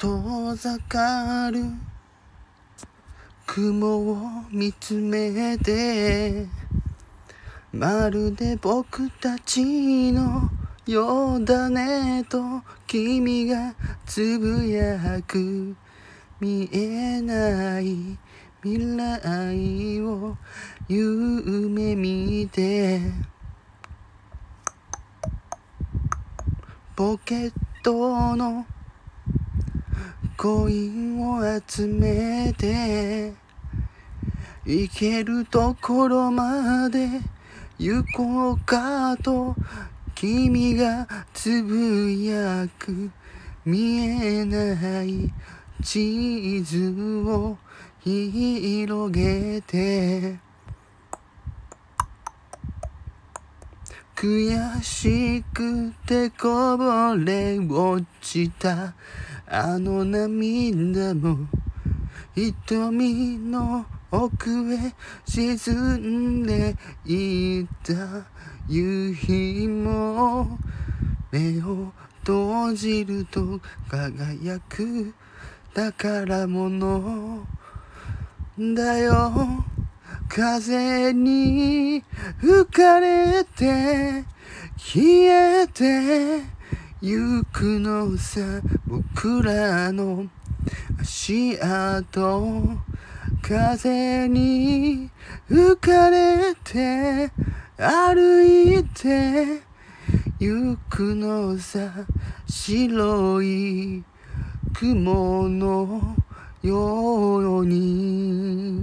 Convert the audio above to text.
遠ざかる。雲を見つめて。まるで僕たちのようだねと君がつぶやく。見えない未来を夢見て。ポケットのコインを集めて行けるところまで行こうかと君がつぶやく見えない地図を広げて悔しくてこぼれ落ちた。あの涙も瞳の奥へ沈んでいた。夕日も目を閉じると輝く宝物だよ。風に吹かれて消えてゆくのさ僕らの足跡風に吹かれて歩いてゆくのさ白い雲のように。